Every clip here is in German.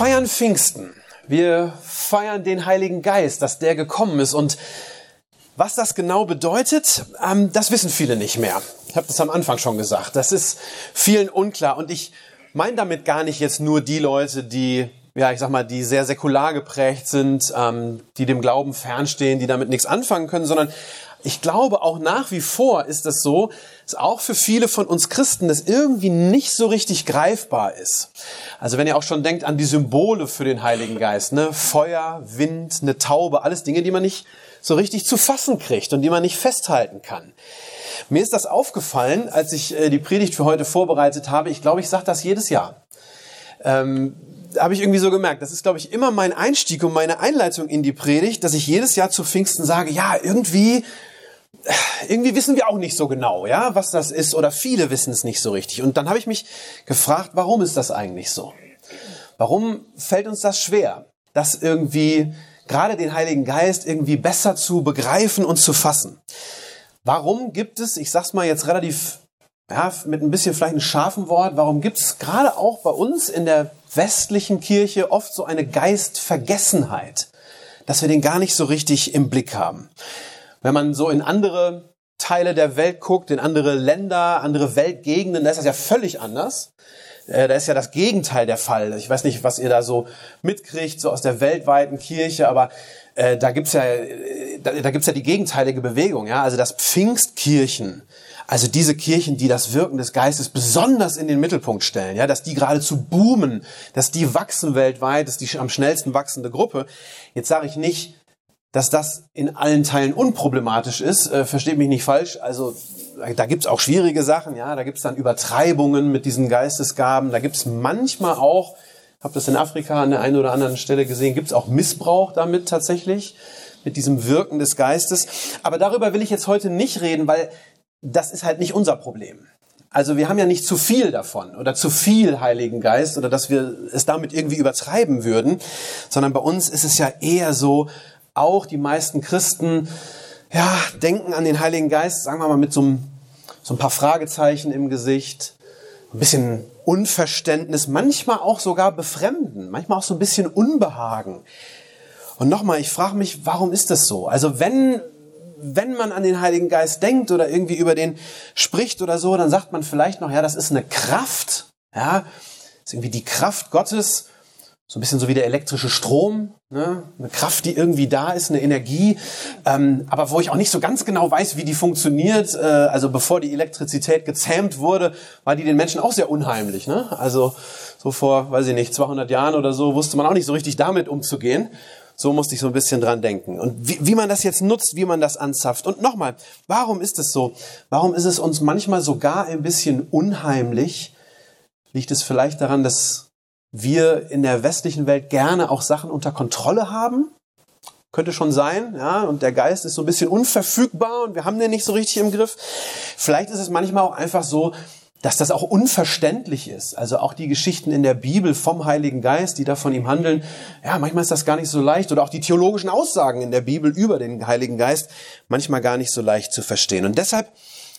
Feiern Pfingsten. Wir feiern den Heiligen Geist, dass der gekommen ist. Und was das genau bedeutet, ähm, das wissen viele nicht mehr. Ich habe das am Anfang schon gesagt. Das ist vielen unklar. Und ich meine damit gar nicht jetzt nur die Leute, die, ja, ich sag mal, die sehr säkular geprägt sind, ähm, die dem Glauben fernstehen, die damit nichts anfangen können, sondern ich glaube auch nach wie vor ist es so, dass auch für viele von uns Christen das irgendwie nicht so richtig greifbar ist. Also wenn ihr auch schon denkt an die Symbole für den Heiligen Geist, ne? Feuer, Wind, eine Taube, alles Dinge, die man nicht so richtig zu fassen kriegt und die man nicht festhalten kann. Mir ist das aufgefallen, als ich äh, die Predigt für heute vorbereitet habe. Ich glaube, ich sage das jedes Jahr. Ähm, habe ich irgendwie so gemerkt. Das ist, glaube ich, immer mein Einstieg und meine Einleitung in die Predigt, dass ich jedes Jahr zu Pfingsten sage, ja, irgendwie irgendwie wissen wir auch nicht so genau, ja, was das ist oder viele wissen es nicht so richtig. Und dann habe ich mich gefragt, warum ist das eigentlich so? Warum fällt uns das schwer, das irgendwie gerade den Heiligen Geist irgendwie besser zu begreifen und zu fassen? Warum gibt es, ich sag's mal jetzt relativ ja, mit ein bisschen vielleicht einem scharfen Wort, warum gibt es gerade auch bei uns in der westlichen Kirche oft so eine Geistvergessenheit, dass wir den gar nicht so richtig im Blick haben? Wenn man so in andere Teile der Welt guckt, in andere Länder, andere Weltgegenden, da ist das ja völlig anders. Äh, Da ist ja das Gegenteil der Fall. Ich weiß nicht, was ihr da so mitkriegt, so aus der weltweiten Kirche, aber äh, da gibt's ja, äh, da, gibt's ja die gegenteilige Bewegung, ja. Also das Pfingstkirchen, also diese Kirchen, die das Wirken des Geistes besonders in den Mittelpunkt stellen, ja, dass die geradezu boomen, dass die wachsen weltweit, das ist die am schnellsten wachsende Gruppe. Jetzt sage ich nicht, dass das in allen Teilen unproblematisch ist, äh, versteht mich nicht falsch. Also da gibt's auch schwierige Sachen, ja, da gibt's dann Übertreibungen mit diesen Geistesgaben, da gibt's manchmal auch, habe das in Afrika an der einen oder anderen Stelle gesehen, gibt's auch Missbrauch damit tatsächlich, mit diesem Wirken des Geistes. Aber darüber will ich jetzt heute nicht reden, weil das ist halt nicht unser Problem. Also wir haben ja nicht zu viel davon oder zu viel Heiligen Geist oder dass wir es damit irgendwie übertreiben würden, sondern bei uns ist es ja eher so, auch die meisten Christen ja, denken an den Heiligen Geist, sagen wir mal, mit so einem, so ein paar Fragezeichen im Gesicht, ein bisschen Unverständnis, manchmal auch sogar Befremden, manchmal auch so ein bisschen Unbehagen. Und nochmal, ich frage mich, warum ist das so? Also wenn, wenn man an den Heiligen Geist denkt oder irgendwie über den spricht oder so, dann sagt man vielleicht noch, ja, das ist eine Kraft, ja, ist irgendwie die Kraft Gottes, so ein bisschen so wie der elektrische Strom, ne? eine Kraft, die irgendwie da ist, eine Energie, ähm, aber wo ich auch nicht so ganz genau weiß, wie die funktioniert. Äh, also bevor die Elektrizität gezähmt wurde, war die den Menschen auch sehr unheimlich. Ne? Also so vor, weiß ich nicht, 200 Jahren oder so wusste man auch nicht so richtig damit umzugehen. So musste ich so ein bisschen dran denken. Und wie, wie man das jetzt nutzt, wie man das anzapft. Und nochmal, warum ist es so? Warum ist es uns manchmal sogar ein bisschen unheimlich? Liegt es vielleicht daran, dass wir in der westlichen Welt gerne auch Sachen unter Kontrolle haben. Könnte schon sein, ja, und der Geist ist so ein bisschen unverfügbar und wir haben den nicht so richtig im Griff. Vielleicht ist es manchmal auch einfach so, dass das auch unverständlich ist. Also auch die Geschichten in der Bibel vom Heiligen Geist, die da von ihm handeln, ja, manchmal ist das gar nicht so leicht. Oder auch die theologischen Aussagen in der Bibel über den Heiligen Geist, manchmal gar nicht so leicht zu verstehen. Und deshalb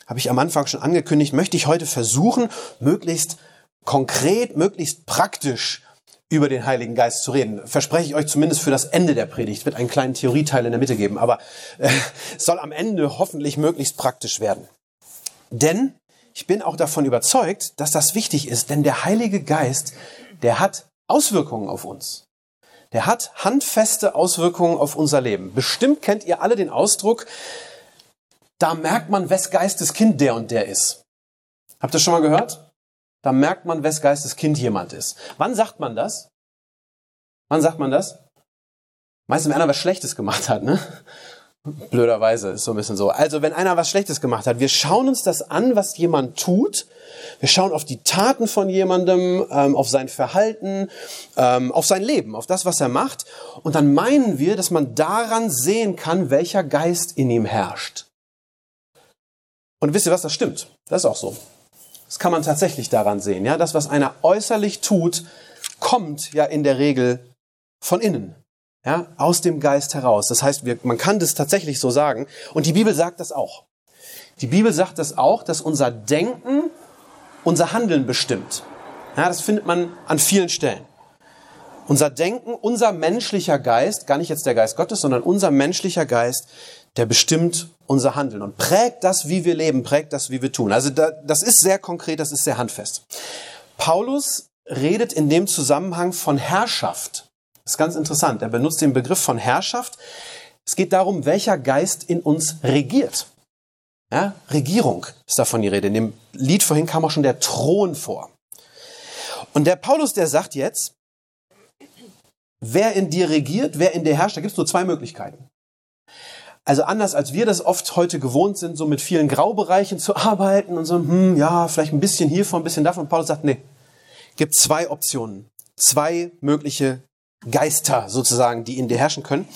habe ich am Anfang schon angekündigt, möchte ich heute versuchen, möglichst konkret, möglichst praktisch über den Heiligen Geist zu reden. Verspreche ich euch zumindest für das Ende der Predigt. Wird einen kleinen Theorieteil in der Mitte geben, aber äh, soll am Ende hoffentlich möglichst praktisch werden. Denn ich bin auch davon überzeugt, dass das wichtig ist, denn der Heilige Geist, der hat Auswirkungen auf uns. Der hat handfeste Auswirkungen auf unser Leben. Bestimmt kennt ihr alle den Ausdruck, da merkt man, wes Geistes Kind der und der ist. Habt ihr das schon mal gehört? Da merkt man, wes Geistes Kind jemand ist. Wann sagt man das? Wann sagt man das? Meistens, wenn einer was Schlechtes gemacht hat, ne? Blöderweise ist so ein bisschen so. Also wenn einer was Schlechtes gemacht hat, wir schauen uns das an, was jemand tut. Wir schauen auf die Taten von jemandem, ähm, auf sein Verhalten, ähm, auf sein Leben, auf das, was er macht. Und dann meinen wir, dass man daran sehen kann, welcher Geist in ihm herrscht. Und wisst ihr was, das stimmt. Das ist auch so. Das kann man tatsächlich daran sehen. Ja, das, was einer äußerlich tut, kommt ja in der Regel von innen ja, aus dem Geist heraus. Das heißt, wir, man kann das tatsächlich so sagen. Und die Bibel sagt das auch. Die Bibel sagt das auch, dass unser Denken unser Handeln bestimmt. Ja, das findet man an vielen Stellen. Unser Denken, unser menschlicher Geist, gar nicht jetzt der Geist Gottes, sondern unser menschlicher Geist, der bestimmt unser Handeln und prägt das, wie wir leben, prägt das, wie wir tun. Also da, das ist sehr konkret, das ist sehr handfest. Paulus redet in dem Zusammenhang von Herrschaft. Das ist ganz interessant. Er benutzt den Begriff von Herrschaft. Es geht darum, welcher Geist in uns regiert. Ja, Regierung ist davon die Rede. In dem Lied vorhin kam auch schon der Thron vor. Und der Paulus, der sagt jetzt, wer in dir regiert, wer in dir herrscht, da gibt es nur zwei Möglichkeiten. Also anders als wir das oft heute gewohnt sind, so mit vielen Graubereichen zu arbeiten und so, hm, ja, vielleicht ein bisschen hiervon, ein bisschen davon. Paulus sagt, nee, gibt zwei Optionen, zwei mögliche Geister sozusagen, die in dir herrschen können.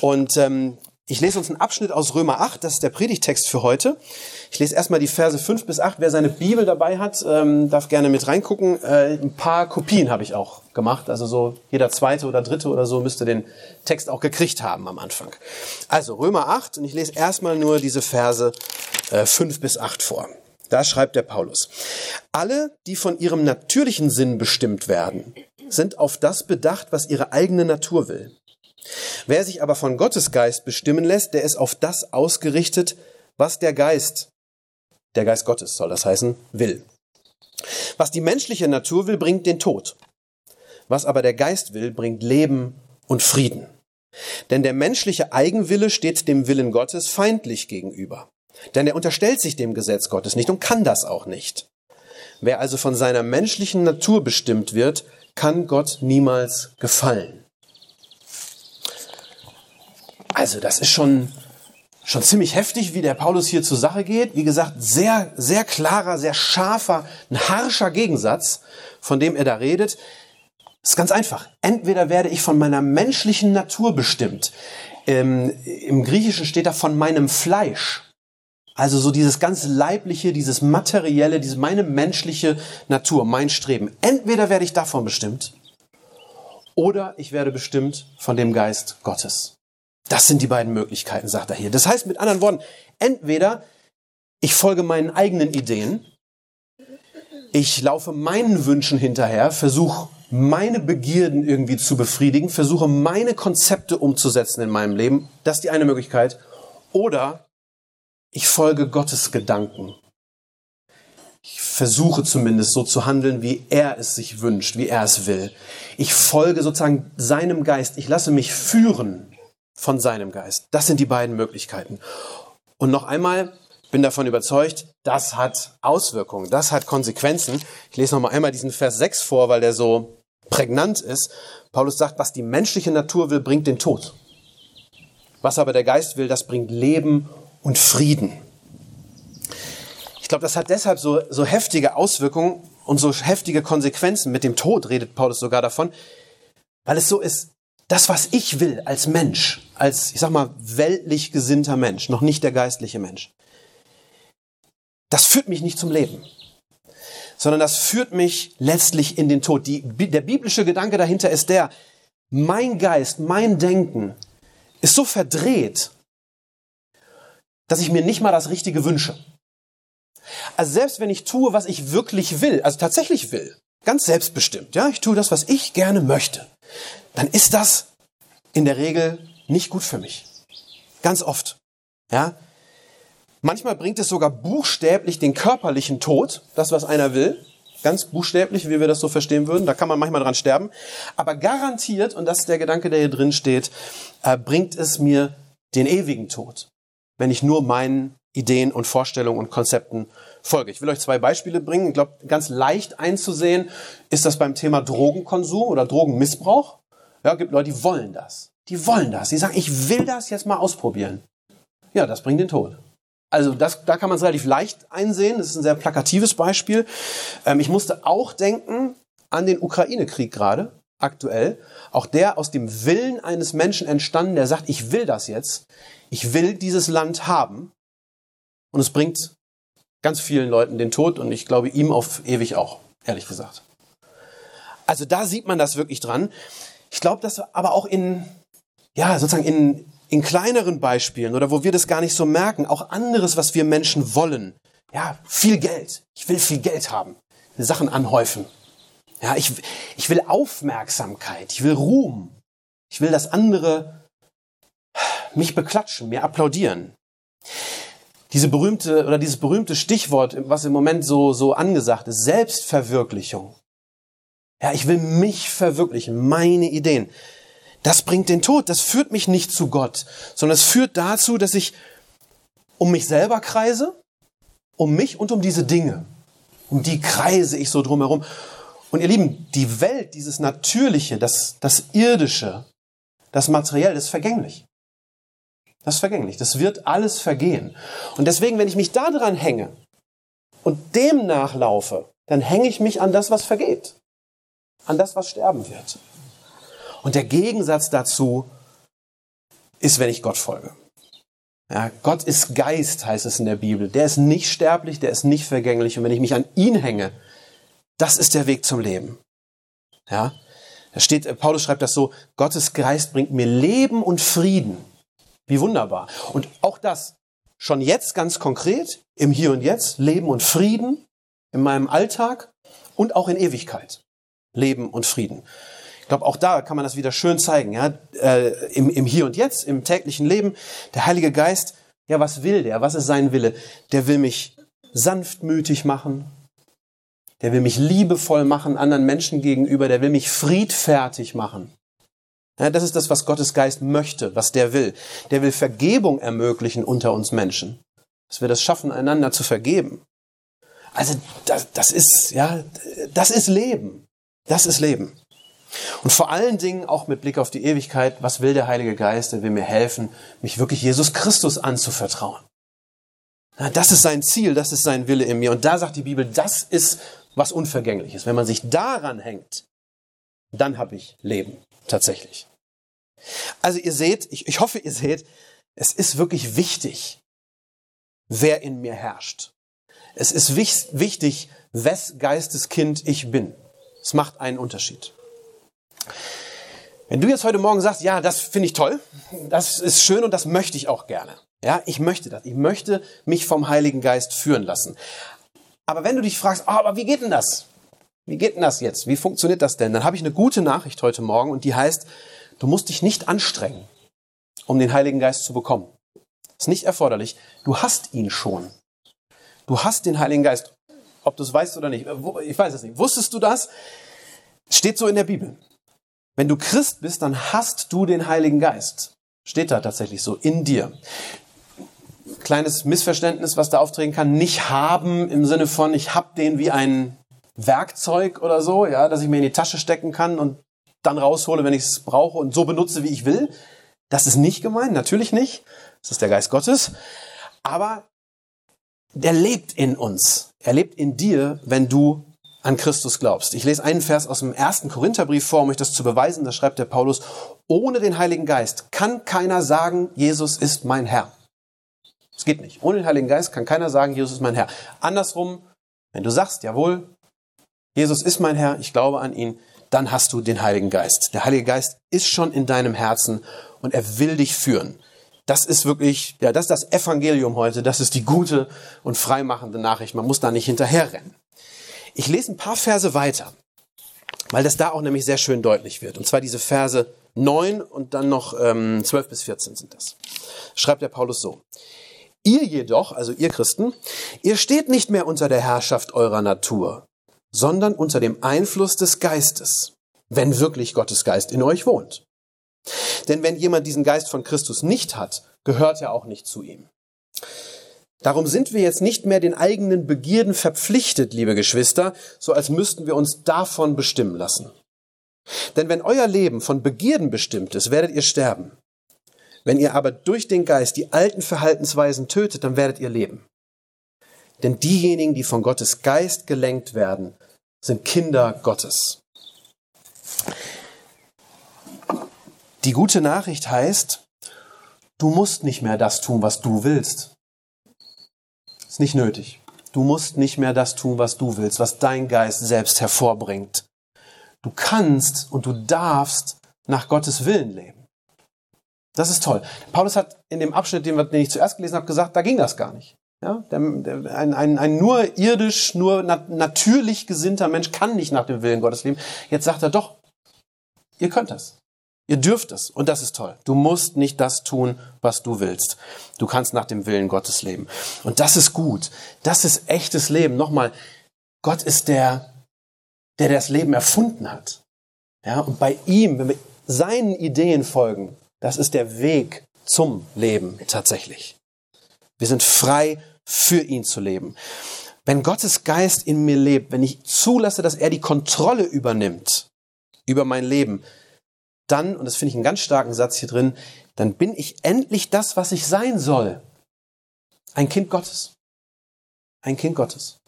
Und ähm, ich lese uns einen Abschnitt aus Römer 8, das ist der Predigtext für heute. Ich lese erstmal die Verse 5 bis 8. Wer seine Bibel dabei hat, ähm, darf gerne mit reingucken. Äh, ein paar Kopien habe ich auch gemacht. Also so jeder zweite oder dritte oder so müsste den Text auch gekriegt haben am Anfang. Also Römer 8 und ich lese erstmal nur diese Verse äh, 5 bis 8 vor. Da schreibt der Paulus. Alle, die von ihrem natürlichen Sinn bestimmt werden, sind auf das bedacht, was ihre eigene Natur will. Wer sich aber von Gottes Geist bestimmen lässt, der ist auf das ausgerichtet, was der Geist, der Geist Gottes soll das heißen, will. Was die menschliche Natur will, bringt den Tod. Was aber der Geist will, bringt Leben und Frieden. Denn der menschliche Eigenwille steht dem Willen Gottes feindlich gegenüber. Denn er unterstellt sich dem Gesetz Gottes nicht und kann das auch nicht. Wer also von seiner menschlichen Natur bestimmt wird, kann Gott niemals gefallen. Also das ist schon, schon ziemlich heftig, wie der Paulus hier zur Sache geht. Wie gesagt, sehr, sehr klarer, sehr scharfer, ein harscher Gegensatz, von dem er da redet. Das ist ganz einfach. Entweder werde ich von meiner menschlichen Natur bestimmt. Ähm, Im Griechischen steht da von meinem Fleisch. Also so dieses ganz leibliche, dieses materielle, diese meine menschliche Natur, mein Streben. Entweder werde ich davon bestimmt oder ich werde bestimmt von dem Geist Gottes. Das sind die beiden Möglichkeiten, sagt er hier. Das heißt mit anderen Worten, entweder ich folge meinen eigenen Ideen, ich laufe meinen Wünschen hinterher, versuche meine Begierden irgendwie zu befriedigen, versuche meine Konzepte umzusetzen in meinem Leben. Das ist die eine Möglichkeit. Oder ich folge Gottes Gedanken. Ich versuche zumindest so zu handeln, wie er es sich wünscht, wie er es will. Ich folge sozusagen seinem Geist. Ich lasse mich führen von seinem Geist. Das sind die beiden Möglichkeiten. Und noch einmal, bin davon überzeugt, das hat Auswirkungen, das hat Konsequenzen. Ich lese noch mal einmal diesen Vers 6 vor, weil der so prägnant ist. Paulus sagt, was die menschliche Natur will, bringt den Tod. Was aber der Geist will, das bringt Leben und Frieden. Ich glaube, das hat deshalb so, so heftige Auswirkungen und so heftige Konsequenzen. Mit dem Tod redet Paulus sogar davon, weil es so ist, das, was ich will als Mensch, als, ich sag mal, weltlich gesinnter Mensch, noch nicht der geistliche Mensch, das führt mich nicht zum Leben, sondern das führt mich letztlich in den Tod. Die, der biblische Gedanke dahinter ist der, mein Geist, mein Denken ist so verdreht dass ich mir nicht mal das Richtige wünsche. Also selbst wenn ich tue, was ich wirklich will, also tatsächlich will, ganz selbstbestimmt, ja, ich tue das, was ich gerne möchte, dann ist das in der Regel nicht gut für mich. Ganz oft. Ja. Manchmal bringt es sogar buchstäblich den körperlichen Tod, das, was einer will. Ganz buchstäblich, wie wir das so verstehen würden. Da kann man manchmal dran sterben. Aber garantiert, und das ist der Gedanke, der hier drin steht, äh, bringt es mir den ewigen Tod wenn ich nur meinen Ideen und Vorstellungen und Konzepten folge. Ich will euch zwei Beispiele bringen. Ich glaube, ganz leicht einzusehen ist das beim Thema Drogenkonsum oder Drogenmissbrauch. Ja, gibt Leute, die wollen das. Die wollen das. Die sagen, ich will das jetzt mal ausprobieren. Ja, das bringt den Tod. Also das, da kann man es relativ leicht einsehen. Das ist ein sehr plakatives Beispiel. Ähm, ich musste auch denken an den Ukraine-Krieg gerade, aktuell. Auch der aus dem Willen eines Menschen entstanden, der sagt, ich will das jetzt. Ich will dieses Land haben. Und es bringt ganz vielen Leuten den Tod und ich glaube ihm auf ewig auch, ehrlich gesagt. Also da sieht man das wirklich dran. Ich glaube, dass aber auch in, ja, sozusagen in, in kleineren Beispielen oder wo wir das gar nicht so merken, auch anderes, was wir Menschen wollen. Ja, viel Geld. Ich will viel Geld haben. Sachen anhäufen. Ja, ich, ich will Aufmerksamkeit. Ich will Ruhm. Ich will, dass andere mich beklatschen, mir applaudieren. Diese berühmte oder dieses berühmte Stichwort, was im Moment so, so angesagt ist, Selbstverwirklichung. Ja, ich will mich verwirklichen, meine Ideen. Das bringt den Tod, das führt mich nicht zu Gott, sondern es führt dazu, dass ich um mich selber kreise, um mich und um diese Dinge. Um die kreise ich so drumherum. Und ihr Lieben, die Welt, dieses Natürliche, das, das Irdische, das Materiell, das ist vergänglich. Das ist vergänglich. Das wird alles vergehen. Und deswegen, wenn ich mich da dran hänge und dem nachlaufe, dann hänge ich mich an das, was vergeht. An das, was sterben wird. Und der Gegensatz dazu ist, wenn ich Gott folge. Ja, Gott ist Geist, heißt es in der Bibel. Der ist nicht sterblich, der ist nicht vergänglich. Und wenn ich mich an ihn hänge, das ist der Weg zum Leben. Ja, da steht, äh, Paulus schreibt das so, Gottes Geist bringt mir Leben und Frieden. Wie wunderbar. Und auch das schon jetzt ganz konkret, im Hier und Jetzt, Leben und Frieden in meinem Alltag und auch in Ewigkeit. Leben und Frieden. Ich glaube, auch da kann man das wieder schön zeigen. Ja? Äh, im, Im Hier und Jetzt, im täglichen Leben, der Heilige Geist, ja, was will der? Was ist sein Wille? Der will mich sanftmütig machen. Der will mich liebevoll machen anderen Menschen gegenüber. Der will mich friedfertig machen. Ja, das ist das, was Gottes Geist möchte, was der will. Der will Vergebung ermöglichen unter uns Menschen. Dass wir das schaffen, einander zu vergeben. Also das, das ist, ja, das ist Leben. Das ist Leben. Und vor allen Dingen auch mit Blick auf die Ewigkeit, was will der Heilige Geist? Er will mir helfen, mich wirklich Jesus Christus anzuvertrauen. Das ist sein Ziel, das ist sein Wille in mir. Und da sagt die Bibel, das ist was Unvergängliches. Wenn man sich daran hängt, dann habe ich Leben, tatsächlich. Also ihr seht, ich, ich hoffe, ihr seht, es ist wirklich wichtig, wer in mir herrscht. Es ist wichtig, wes Geisteskind ich bin. Es macht einen Unterschied. Wenn du jetzt heute Morgen sagst, ja, das finde ich toll, das ist schön und das möchte ich auch gerne. Ja, ich möchte das. Ich möchte mich vom Heiligen Geist führen lassen. Aber wenn du dich fragst, oh, aber wie geht denn das? Wie geht denn das jetzt? Wie funktioniert das denn? Dann habe ich eine gute Nachricht heute Morgen und die heißt, du musst dich nicht anstrengen, um den Heiligen Geist zu bekommen. Ist nicht erforderlich. Du hast ihn schon. Du hast den Heiligen Geist. Ob du es weißt oder nicht. Ich weiß es nicht. Wusstest du das? Steht so in der Bibel. Wenn du Christ bist, dann hast du den Heiligen Geist. Steht da tatsächlich so in dir. Kleines Missverständnis, was da auftreten kann. Nicht haben im Sinne von, ich hab den wie ein Werkzeug oder so, ja, dass ich mir in die Tasche stecken kann und dann raushole, wenn ich es brauche und so benutze, wie ich will. Das ist nicht gemeint, natürlich nicht. Das ist der Geist Gottes. Aber der lebt in uns. Er lebt in dir, wenn du an Christus glaubst. Ich lese einen Vers aus dem ersten Korintherbrief vor, um euch das zu beweisen. Da schreibt der Paulus, ohne den Heiligen Geist kann keiner sagen, Jesus ist mein Herr. Es geht nicht. Ohne den Heiligen Geist kann keiner sagen, Jesus ist mein Herr. Andersrum, wenn du sagst, jawohl, Jesus ist mein Herr, ich glaube an ihn, dann hast du den Heiligen Geist. Der Heilige Geist ist schon in deinem Herzen und er will dich führen. Das ist wirklich, ja, das ist das Evangelium heute. Das ist die gute und freimachende Nachricht. Man muss da nicht hinterherrennen. Ich lese ein paar Verse weiter, weil das da auch nämlich sehr schön deutlich wird. Und zwar diese Verse 9 und dann noch ähm, 12 bis 14 sind das. Schreibt der Paulus so. Ihr jedoch, also ihr Christen, ihr steht nicht mehr unter der Herrschaft eurer Natur, sondern unter dem Einfluss des Geistes, wenn wirklich Gottes Geist in euch wohnt. Denn wenn jemand diesen Geist von Christus nicht hat, gehört er auch nicht zu ihm. Darum sind wir jetzt nicht mehr den eigenen Begierden verpflichtet, liebe Geschwister, so als müssten wir uns davon bestimmen lassen. Denn wenn euer Leben von Begierden bestimmt ist, werdet ihr sterben. Wenn ihr aber durch den Geist die alten Verhaltensweisen tötet, dann werdet ihr leben. Denn diejenigen, die von Gottes Geist gelenkt werden, sind Kinder Gottes. Die gute Nachricht heißt, du musst nicht mehr das tun, was du willst. Ist nicht nötig. Du musst nicht mehr das tun, was du willst, was dein Geist selbst hervorbringt. Du kannst und du darfst nach Gottes Willen leben. Das ist toll. Paulus hat in dem Abschnitt, den, ich zuerst gelesen habe, gesagt, da ging das gar nicht. Ja, der, der, ein, ein, ein nur irdisch, nur nat natürlich gesinnter Mensch kann nicht nach dem Willen Gottes leben. Jetzt sagt er doch, ihr könnt das. Ihr dürft es. Und das ist toll. Du musst nicht das tun, was du willst. Du kannst nach dem Willen Gottes leben. Und das ist gut. Das ist echtes Leben. Nochmal, Gott ist der, der das Leben erfunden hat. Ja, und bei ihm, wenn wir seinen Ideen folgen, das ist der Weg zum Leben tatsächlich. Wir sind frei, für ihn zu leben. Wenn Gottes Geist in mir lebt, wenn ich zulasse, dass er die Kontrolle übernimmt über mein Leben, dann, und das finde ich einen ganz starken Satz hier drin, dann bin ich endlich das, was ich sein soll. Ein Kind Gottes. Ein Kind Gottes.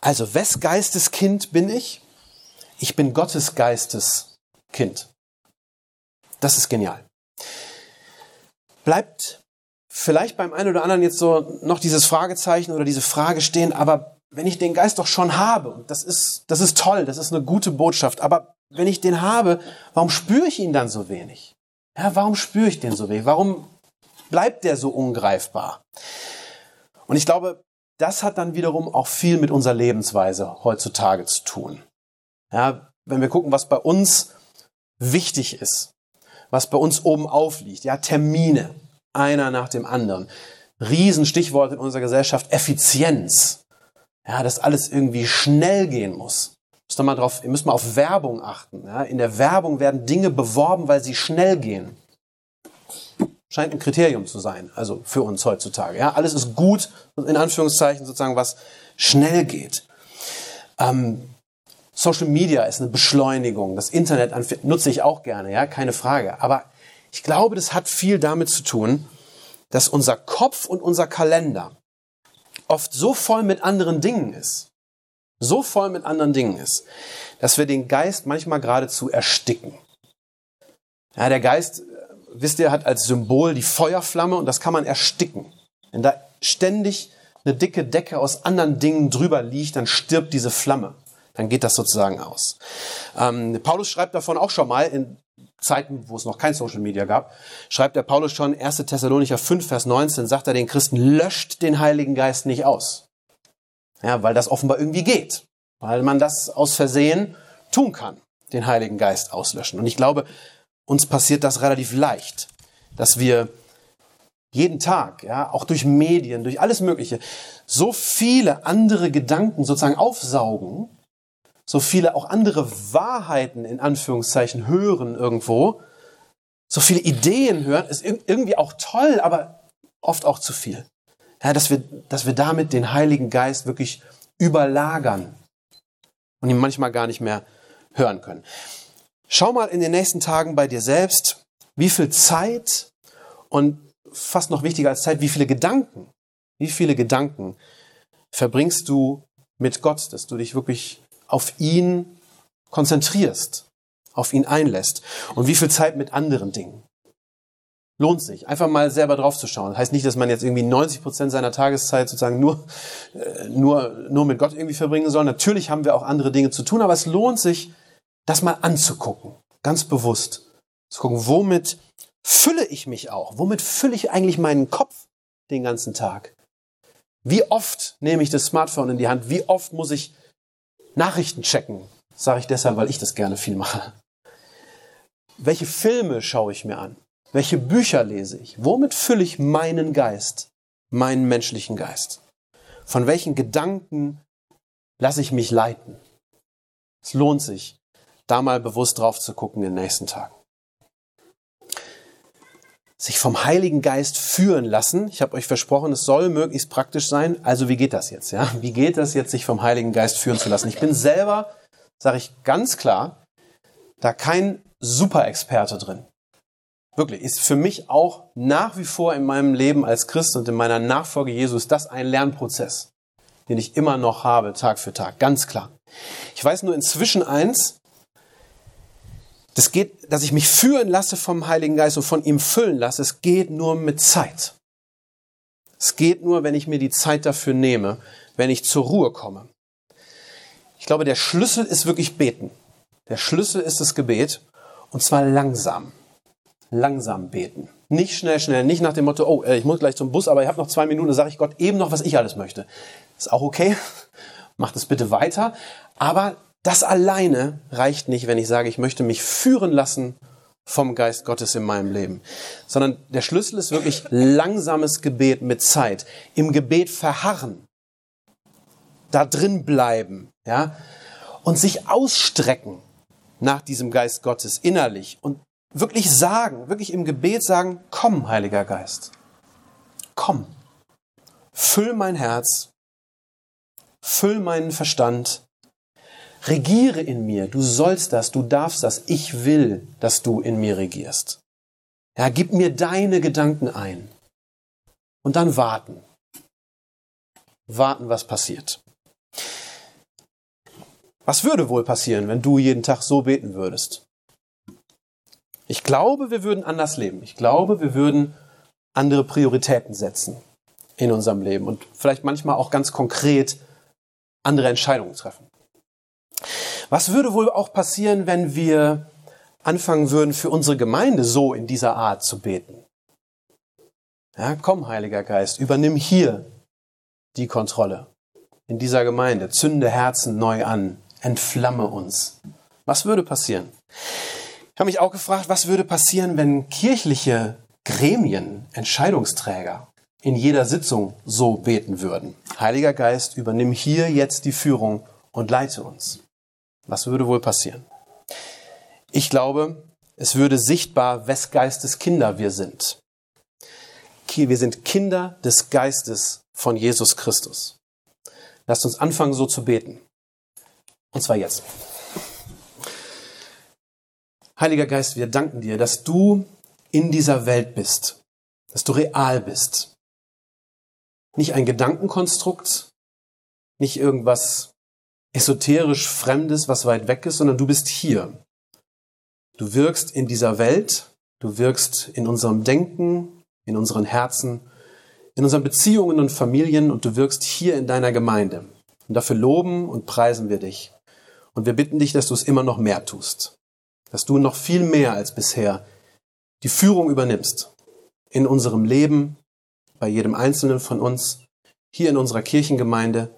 Also, wes Geistes Kind bin ich? Ich bin Gottes Geistes Kind. Das ist genial. Bleibt vielleicht beim einen oder anderen jetzt so noch dieses Fragezeichen oder diese Frage stehen, aber wenn ich den Geist doch schon habe, das ist, das ist toll, das ist eine gute Botschaft, aber wenn ich den habe, warum spüre ich ihn dann so wenig? Ja, warum spüre ich den so wenig? Warum bleibt der so ungreifbar? Und ich glaube, das hat dann wiederum auch viel mit unserer Lebensweise heutzutage zu tun. Ja, wenn wir gucken, was bei uns wichtig ist, was bei uns oben aufliegt, ja, Termine, einer nach dem anderen. Riesenstichwort in unserer Gesellschaft, Effizienz. Ja, dass alles irgendwie schnell gehen muss. Müsst mal drauf, ihr müsst mal auf Werbung achten. Ja, in der Werbung werden Dinge beworben, weil sie schnell gehen. Scheint ein Kriterium zu sein, also für uns heutzutage. Ja, alles ist gut, in Anführungszeichen sozusagen, was schnell geht. Ähm, Social Media ist eine Beschleunigung. Das Internet nutze ich auch gerne, ja, keine Frage. Aber ich glaube, das hat viel damit zu tun, dass unser Kopf und unser Kalender oft so voll mit anderen Dingen ist, so voll mit anderen Dingen ist, dass wir den Geist manchmal geradezu ersticken. Ja, der Geist, wisst ihr, hat als Symbol die Feuerflamme und das kann man ersticken. Wenn da ständig eine dicke Decke aus anderen Dingen drüber liegt, dann stirbt diese Flamme. Dann geht das sozusagen aus. Ähm, Paulus schreibt davon auch schon mal in Zeiten, wo es noch kein Social Media gab, schreibt der Paulus schon 1. Thessalonicher 5, Vers 19, sagt er den Christen, löscht den Heiligen Geist nicht aus. Ja, weil das offenbar irgendwie geht. Weil man das aus Versehen tun kann, den Heiligen Geist auslöschen. Und ich glaube, uns passiert das relativ leicht, dass wir jeden Tag, ja, auch durch Medien, durch alles Mögliche, so viele andere Gedanken sozusagen aufsaugen, so viele auch andere Wahrheiten in Anführungszeichen hören irgendwo, so viele Ideen hören, ist irgendwie auch toll, aber oft auch zu viel. Ja, dass wir, dass wir damit den Heiligen Geist wirklich überlagern und ihn manchmal gar nicht mehr hören können. Schau mal in den nächsten Tagen bei dir selbst, wie viel Zeit und fast noch wichtiger als Zeit, wie viele Gedanken, wie viele Gedanken verbringst du mit Gott, dass du dich wirklich auf ihn konzentrierst, auf ihn einlässt und wie viel Zeit mit anderen Dingen. Lohnt sich, einfach mal selber drauf zu schauen. Das heißt nicht, dass man jetzt irgendwie 90 Prozent seiner Tageszeit sozusagen nur, äh, nur, nur mit Gott irgendwie verbringen soll. Natürlich haben wir auch andere Dinge zu tun, aber es lohnt sich, das mal anzugucken. Ganz bewusst. Zu gucken, womit fülle ich mich auch? Womit fülle ich eigentlich meinen Kopf den ganzen Tag? Wie oft nehme ich das Smartphone in die Hand? Wie oft muss ich Nachrichten checken, sage ich deshalb, weil ich das gerne viel mache. Welche Filme schaue ich mir an? Welche Bücher lese ich? Womit fülle ich meinen Geist, meinen menschlichen Geist? Von welchen Gedanken lasse ich mich leiten? Es lohnt sich, da mal bewusst drauf zu gucken in den nächsten Tagen sich vom Heiligen Geist führen lassen. Ich habe euch versprochen, es soll möglichst praktisch sein. Also wie geht das jetzt? Ja, wie geht das jetzt, sich vom Heiligen Geist führen zu lassen? Ich bin selber, sage ich ganz klar, da kein Superexperte drin. Wirklich, ist für mich auch nach wie vor in meinem Leben als Christ und in meiner Nachfolge Jesus das ein Lernprozess, den ich immer noch habe, Tag für Tag, ganz klar. Ich weiß nur inzwischen eins, das geht, dass ich mich führen lasse vom Heiligen Geist und von ihm füllen lasse, es geht nur mit Zeit. Es geht nur, wenn ich mir die Zeit dafür nehme, wenn ich zur Ruhe komme. Ich glaube, der Schlüssel ist wirklich beten. Der Schlüssel ist das Gebet und zwar langsam langsam beten. Nicht schnell, schnell, nicht nach dem Motto, oh, äh, ich muss gleich zum Bus, aber ich habe noch zwei Minuten, sage ich Gott eben noch, was ich alles möchte. Ist auch okay, macht es bitte weiter. Aber das alleine reicht nicht, wenn ich sage, ich möchte mich führen lassen vom Geist Gottes in meinem Leben. Sondern der Schlüssel ist wirklich langsames Gebet mit Zeit. Im Gebet verharren. Da drin bleiben, ja. Und sich ausstrecken nach diesem Geist Gottes innerlich und wirklich sagen, wirklich im Gebet sagen, komm, Heiliger Geist, komm, füll mein Herz, füll meinen Verstand, regiere in mir, du sollst das, du darfst das, ich will, dass du in mir regierst. Ja, gib mir deine Gedanken ein. Und dann warten. Warten, was passiert. Was würde wohl passieren, wenn du jeden Tag so beten würdest? Ich glaube, wir würden anders leben. Ich glaube, wir würden andere Prioritäten setzen in unserem Leben und vielleicht manchmal auch ganz konkret andere Entscheidungen treffen. Was würde wohl auch passieren, wenn wir anfangen würden, für unsere Gemeinde so in dieser Art zu beten? Ja, komm, Heiliger Geist, übernimm hier die Kontrolle in dieser Gemeinde, zünde Herzen neu an, entflamme uns. Was würde passieren? Ich habe mich auch gefragt, was würde passieren, wenn kirchliche Gremien, Entscheidungsträger in jeder Sitzung so beten würden. Heiliger Geist, übernimm hier jetzt die Führung und leite uns. Was würde wohl passieren? Ich glaube, es würde sichtbar, wes Geistes Kinder wir sind. Wir sind Kinder des Geistes von Jesus Christus. Lasst uns anfangen, so zu beten. Und zwar jetzt. Heiliger Geist, wir danken dir, dass du in dieser Welt bist, dass du real bist. Nicht ein Gedankenkonstrukt, nicht irgendwas esoterisch Fremdes, was weit weg ist, sondern du bist hier. Du wirkst in dieser Welt, du wirkst in unserem Denken, in unseren Herzen, in unseren Beziehungen und Familien und du wirkst hier in deiner Gemeinde. Und dafür loben und preisen wir dich. Und wir bitten dich, dass du es immer noch mehr tust dass du noch viel mehr als bisher die Führung übernimmst in unserem Leben, bei jedem Einzelnen von uns, hier in unserer Kirchengemeinde,